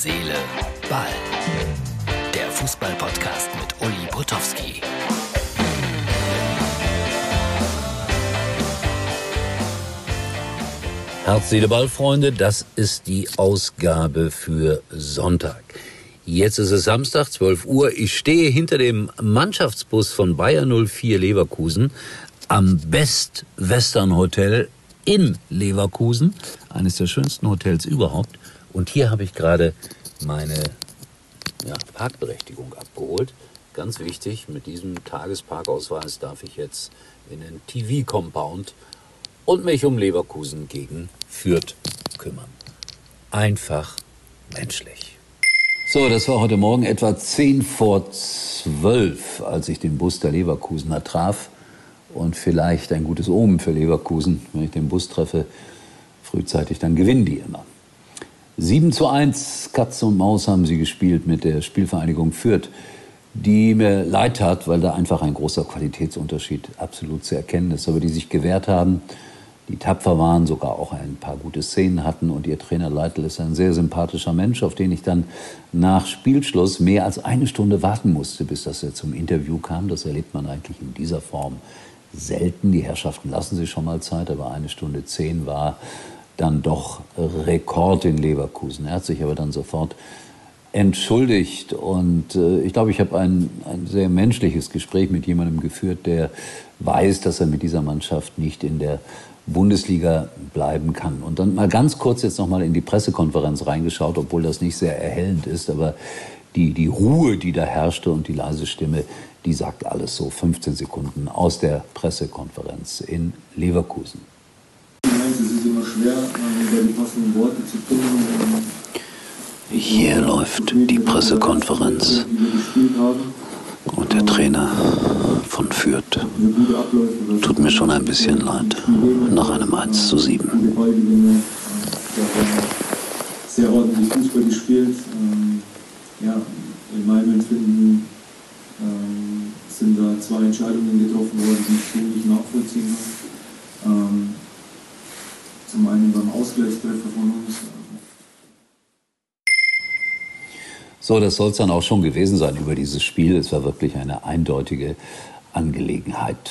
Seele, Ball. Der Fußball-Podcast mit Uli Potowski. Herz, Seele, Ball, Freunde, das ist die Ausgabe für Sonntag. Jetzt ist es Samstag, 12 Uhr. Ich stehe hinter dem Mannschaftsbus von Bayer 04 Leverkusen am Best Western Hotel in Leverkusen, eines der schönsten Hotels überhaupt. Und hier habe ich gerade meine ja, Parkberechtigung abgeholt. Ganz wichtig, mit diesem Tagesparkausweis darf ich jetzt in den TV-Compound und mich um Leverkusen gegen Fürth kümmern. Einfach menschlich. So, das war heute Morgen etwa 10 vor 12, als ich den Bus der Leverkusener traf. Und vielleicht ein gutes Omen für Leverkusen, wenn ich den Bus treffe, frühzeitig, dann gewinnen die immer. 7 zu 1, Katze und Maus haben sie gespielt mit der Spielvereinigung Fürth, die mir leid tat, weil da einfach ein großer Qualitätsunterschied absolut zu erkennen ist, aber die sich gewehrt haben, die tapfer waren, sogar auch ein paar gute Szenen hatten und ihr Trainer Leitl ist ein sehr sympathischer Mensch, auf den ich dann nach Spielschluss mehr als eine Stunde warten musste, bis das er zum Interview kam. Das erlebt man eigentlich in dieser Form selten. Die Herrschaften lassen sich schon mal Zeit, aber eine Stunde zehn war dann doch Rekord in Leverkusen. Er hat sich aber dann sofort entschuldigt und äh, ich glaube, ich habe ein, ein sehr menschliches Gespräch mit jemandem geführt, der weiß, dass er mit dieser Mannschaft nicht in der Bundesliga bleiben kann. Und dann mal ganz kurz jetzt noch mal in die Pressekonferenz reingeschaut, obwohl das nicht sehr erhellend ist, aber die, die Ruhe, die da herrschte und die leise Stimme, die sagt alles so 15 Sekunden aus der Pressekonferenz in Leverkusen. Schwer, die passenden Worte zu finden. Hier läuft die Pressekonferenz und der Trainer von Fürth tut mir schon ein bisschen leid nach einem 1 zu 7. Sehr ordentlich Fußball gespielt. Ähm, ja, in meinem Empfinden ähm, sind da zwei Entscheidungen getroffen worden, die ich so nicht nachvollziehen kann. Zum einen beim Ausgleichstreffer von uns. So, das soll es dann auch schon gewesen sein über dieses Spiel. Es war wirklich eine eindeutige Angelegenheit.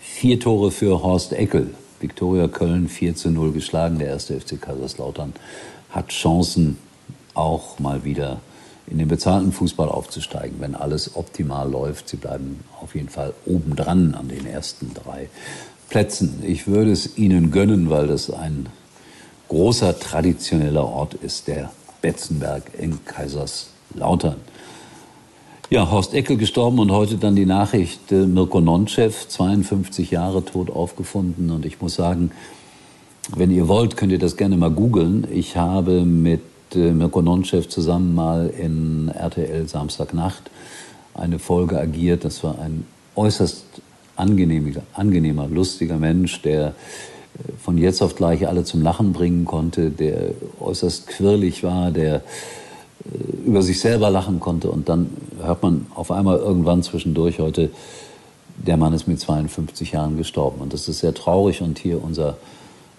Vier Tore für Horst Eckel. Viktoria Köln 4 zu 0 geschlagen. Der erste FC Kaiserslautern hat Chancen, auch mal wieder in den bezahlten Fußball aufzusteigen, wenn alles optimal läuft. Sie bleiben auf jeden Fall obendran an den ersten drei Plätzen. Ich würde es Ihnen gönnen, weil das ein großer traditioneller Ort ist, der Betzenberg in Kaiserslautern. Ja, Horst Eckel gestorben und heute dann die Nachricht, äh, Mirko Nonchev, 52 Jahre tot aufgefunden. Und ich muss sagen, wenn ihr wollt, könnt ihr das gerne mal googeln. Ich habe mit äh, Mirko Nonchev zusammen mal in RTL Samstagnacht eine Folge agiert. Das war ein äußerst angenehmer, angenehmer lustiger Mensch, der äh, von jetzt auf gleich alle zum Lachen bringen konnte, der äußerst quirlig war, der äh, über sich selber lachen konnte. Und dann hört man auf einmal irgendwann zwischendurch heute, der Mann ist mit 52 Jahren gestorben. Und das ist sehr traurig. Und hier unser,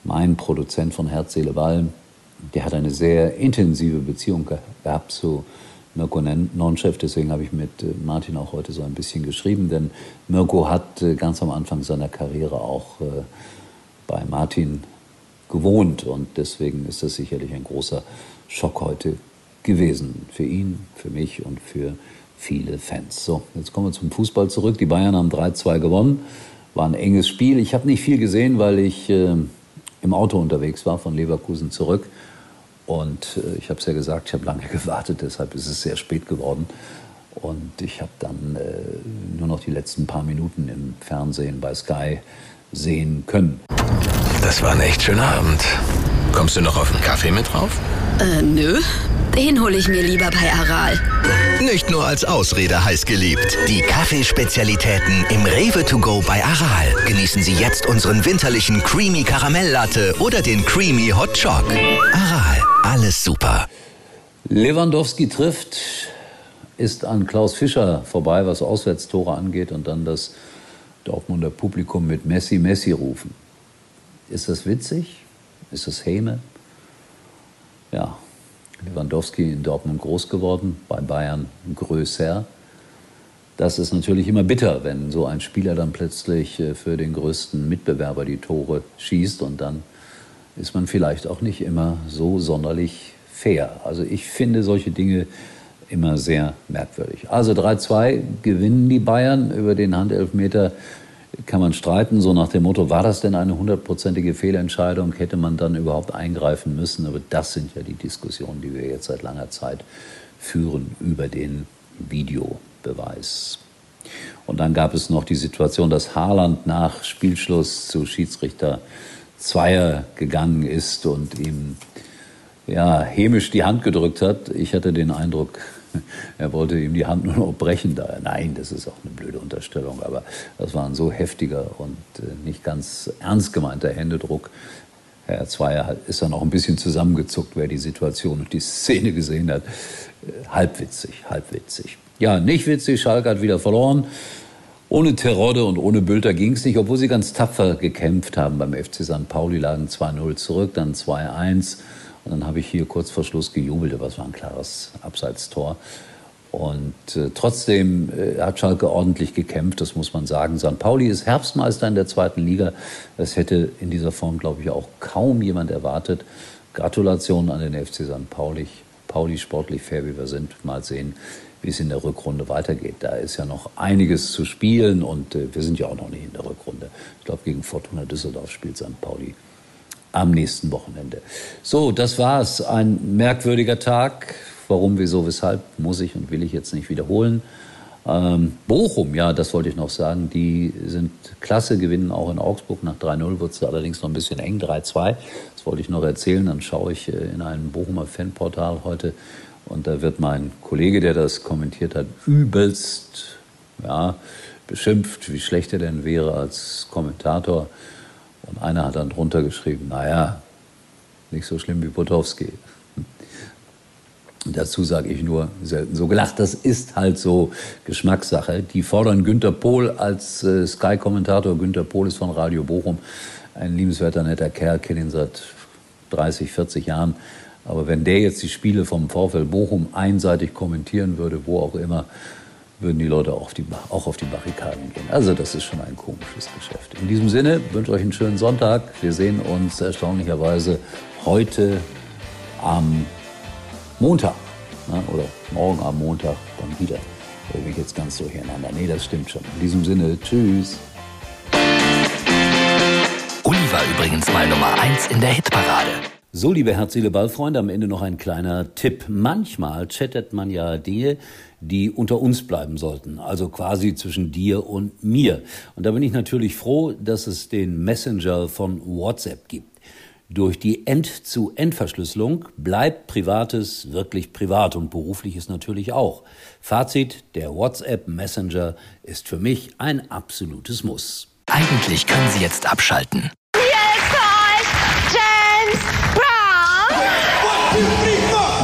mein Produzent von Herz, Seele, Ball, der hat eine sehr intensive Beziehung gehabt zu Mirko Nonchef. Deswegen habe ich mit äh, Martin auch heute so ein bisschen geschrieben. Denn Mirko hat äh, ganz am Anfang seiner Karriere auch bei Martin gewohnt. Und deswegen ist das sicherlich ein großer Schock heute gewesen. Für ihn, für mich und für viele Fans. So, jetzt kommen wir zum Fußball zurück. Die Bayern haben 3-2 gewonnen. War ein enges Spiel. Ich habe nicht viel gesehen, weil ich äh, im Auto unterwegs war, von Leverkusen zurück. Und äh, ich habe es ja gesagt, ich habe lange gewartet, deshalb ist es sehr spät geworden. Und ich habe dann äh, nur noch die letzten paar Minuten im Fernsehen bei Sky sehen können. Das war ein echt schöner Abend. Kommst du noch auf einen Kaffee mit drauf? Äh, nö. Den hole ich mir lieber bei Aral. Nicht nur als Ausrede heiß geliebt. Die Kaffeespezialitäten im Rewe to go bei Aral. Genießen Sie jetzt unseren winterlichen Creamy Karamelllatte oder den Creamy Hot Choc. Aral, alles super. Lewandowski trifft, ist an Klaus Fischer vorbei, was Auswärtstore angeht und dann das Dortmunder Publikum mit Messi, Messi rufen. Ist das witzig? Ist das Häme? Ja, Lewandowski in Dortmund groß geworden, bei Bayern größer. Das ist natürlich immer bitter, wenn so ein Spieler dann plötzlich äh, für den größten Mitbewerber die Tore schießt und dann ist man vielleicht auch nicht immer so sonderlich fair. Also ich finde solche Dinge immer sehr merkwürdig. Also 3-2 gewinnen die Bayern über den Handelfmeter kann man streiten, so nach dem Motto, war das denn eine hundertprozentige Fehlentscheidung? Hätte man dann überhaupt eingreifen müssen? Aber das sind ja die Diskussionen, die wir jetzt seit langer Zeit führen über den Videobeweis. Und dann gab es noch die Situation, dass Haaland nach Spielschluss zu Schiedsrichter Zweier gegangen ist und ihm ja, hämisch die Hand gedrückt hat. Ich hatte den Eindruck, er wollte ihm die Hand nur noch brechen. Da. Nein, das ist auch eine blöde Unterstellung, aber das war ein so heftiger und äh, nicht ganz ernst gemeinter Händedruck. Herr Zweier ist dann auch ein bisschen zusammengezuckt, wer die Situation und die Szene gesehen hat. Äh, halbwitzig, halbwitzig. Ja, nicht witzig, Schalke hat wieder verloren. Ohne Terodde und ohne Bülter ging es nicht, obwohl sie ganz tapfer gekämpft haben beim FC St. Pauli, lagen 2-0 zurück, dann 2-1. Und dann habe ich hier kurz vor Schluss gejubelt, aber es war ein klares Abseitstor. Und äh, trotzdem äh, hat Schalke ordentlich gekämpft, das muss man sagen. St. Pauli ist Herbstmeister in der zweiten Liga. Das hätte in dieser Form, glaube ich, auch kaum jemand erwartet. Gratulation an den FC St. Pauli. Pauli sportlich fair, wie wir sind. Mal sehen, wie es in der Rückrunde weitergeht. Da ist ja noch einiges zu spielen und äh, wir sind ja auch noch nicht in der Rückrunde. Ich glaube, gegen Fortuna Düsseldorf spielt St. Pauli am nächsten Wochenende. So, das war's. Ein merkwürdiger Tag. Warum, wieso, weshalb, muss ich und will ich jetzt nicht wiederholen. Ähm, Bochum, ja, das wollte ich noch sagen, die sind klasse, gewinnen auch in Augsburg. Nach 3-0 wird es allerdings noch ein bisschen eng, 3-2. Das wollte ich noch erzählen. Dann schaue ich äh, in ein Bochumer Fanportal heute und da wird mein Kollege, der das kommentiert hat, übelst ja, beschimpft, wie schlecht er denn wäre als Kommentator. Und einer hat dann drunter geschrieben, naja, nicht so schlimm wie Potowski. Dazu sage ich nur selten so gelacht. Das ist halt so Geschmackssache. Die fordern Günter Pohl als äh, Sky-Kommentator. Günter Pohl ist von Radio Bochum ein liebenswerter, netter Kerl, kenne ihn seit 30, 40 Jahren. Aber wenn der jetzt die Spiele vom VfL Bochum einseitig kommentieren würde, wo auch immer, würden die Leute auch auf die, auch auf die Barrikaden gehen. Also das ist schon ein komisches Geschäft. In diesem Sinne wünsche ich euch einen schönen Sonntag. Wir sehen uns erstaunlicherweise heute am Montag ne? oder morgen am Montag dann wieder. Da bin ich jetzt ganz durcheinander. Nee, das stimmt schon. In diesem Sinne, tschüss. Uli war übrigens mal Nummer 1 in der Hitparade. So, liebe Herzliche Ballfreunde, am Ende noch ein kleiner Tipp. Manchmal chattet man ja Dinge, die unter uns bleiben sollten, also quasi zwischen dir und mir. Und da bin ich natürlich froh, dass es den Messenger von WhatsApp gibt. Durch die End-zu-End-Verschlüsselung bleibt Privates wirklich privat und berufliches natürlich auch. Fazit, der WhatsApp Messenger ist für mich ein absolutes Muss. Eigentlich können Sie jetzt abschalten. ¡Cristo!